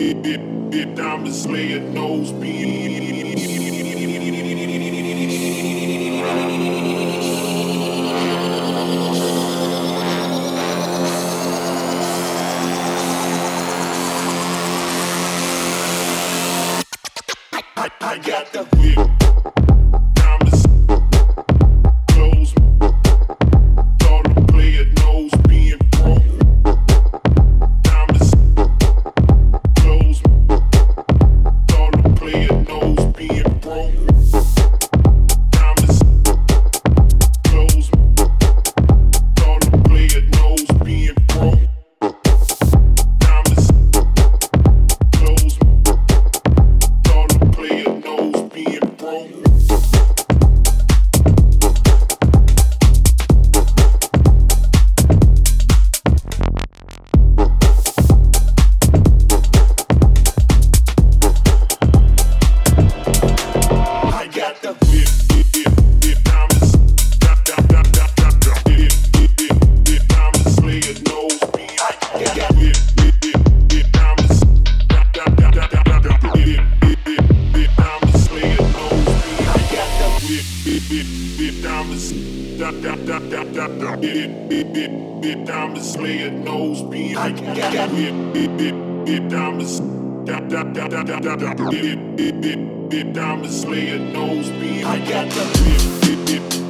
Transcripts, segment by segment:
it it it diamonds, lay it nose beam. bit diamonds, da da. Bit bit bit bit diamonds, lay nose behind. I got the bit diamonds, diamonds, lay nose behind. Bit bit bit.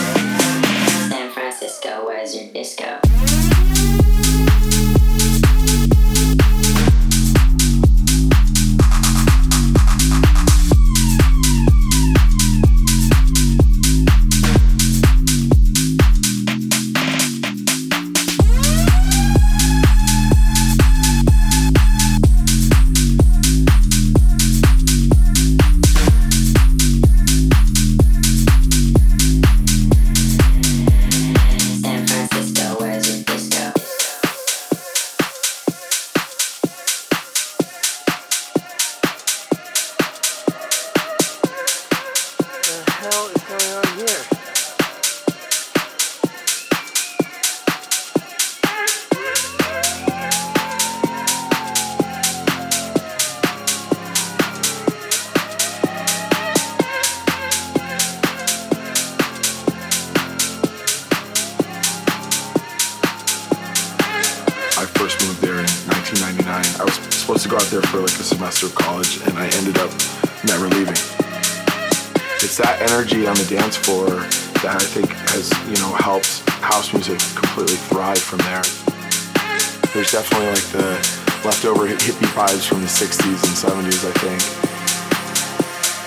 vibes from the 60s and 70s, I think.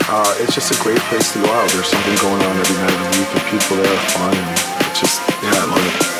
Uh, it's just a great place to go out. There's something going on every night of the week, and people there are fun. And it's just, yeah, I love it.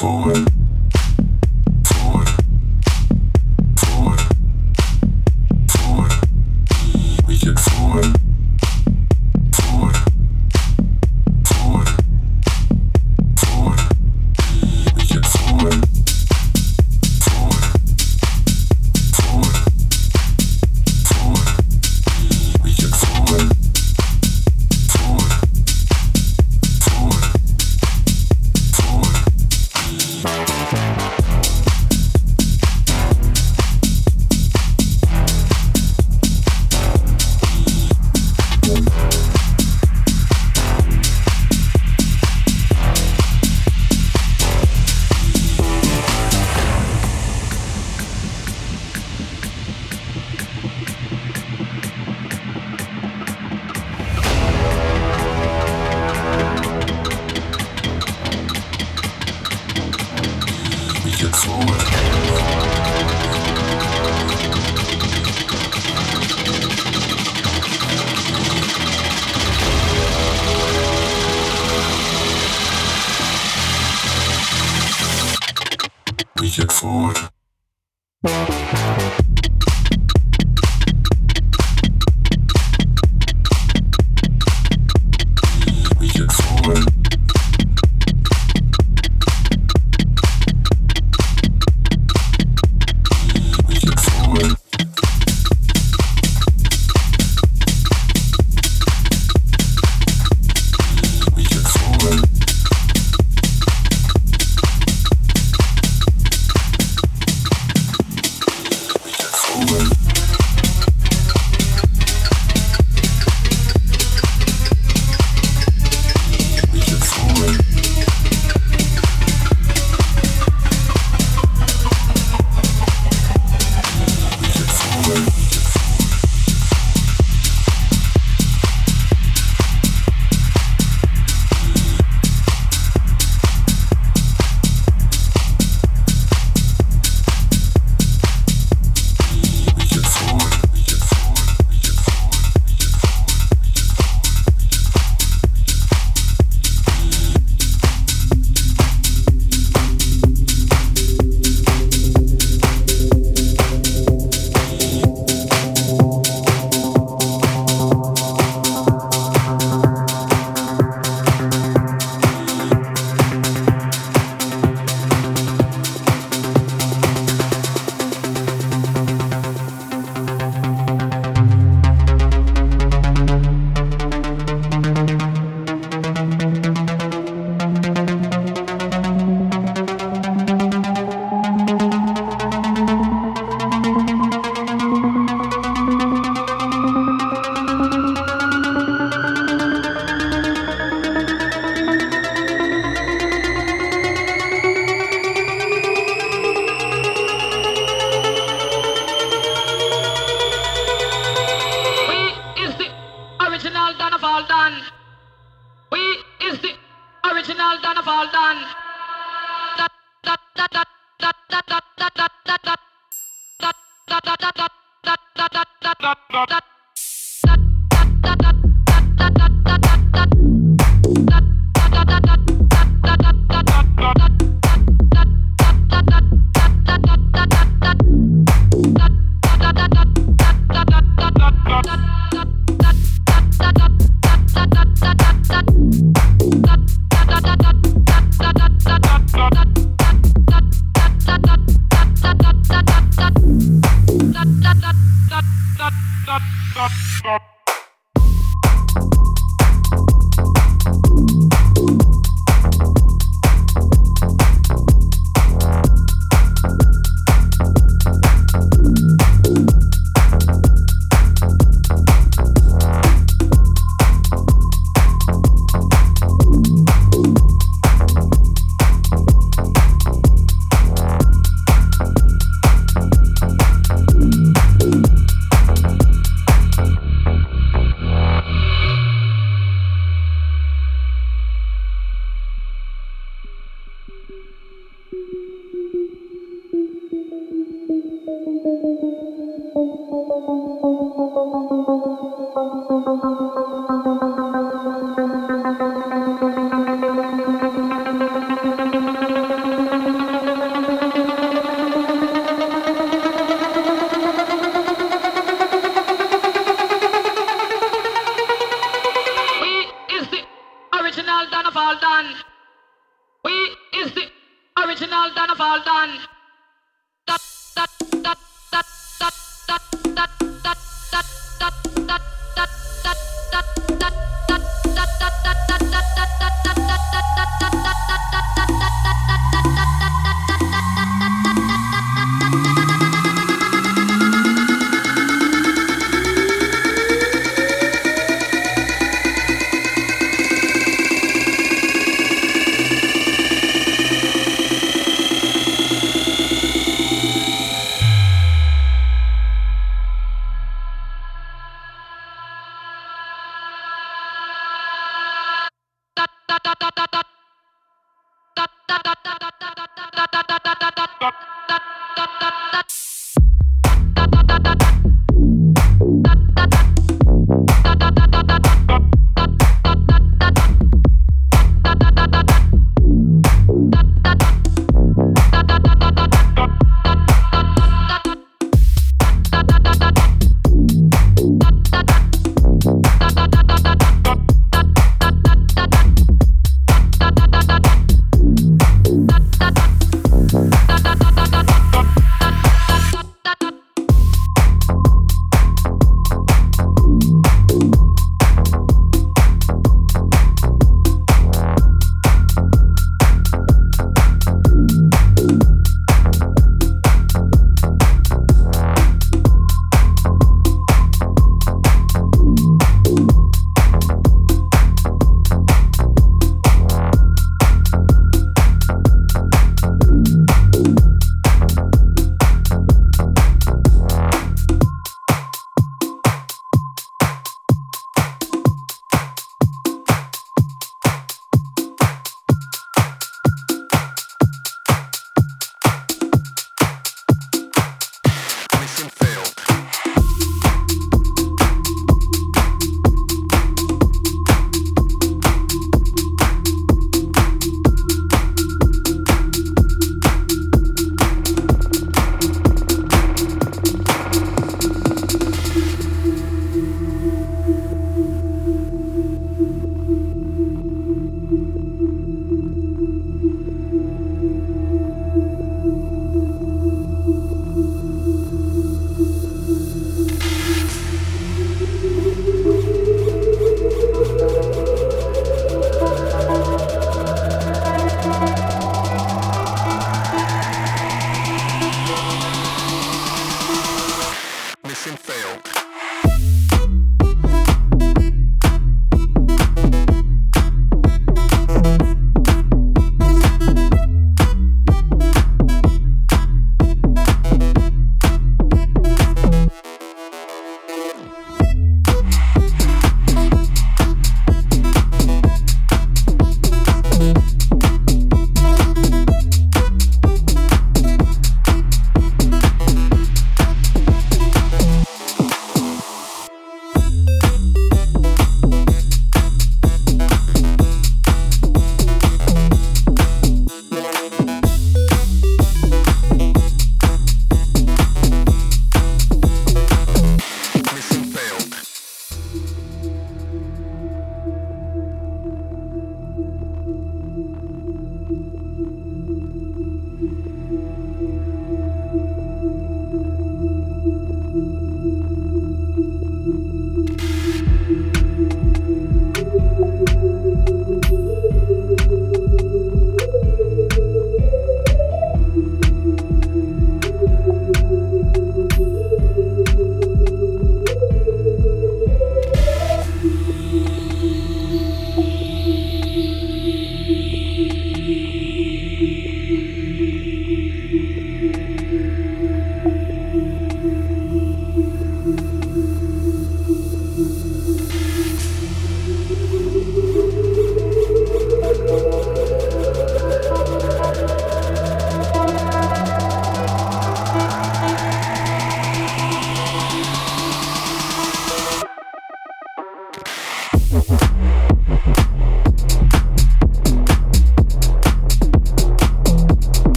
Forward.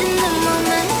in the moment.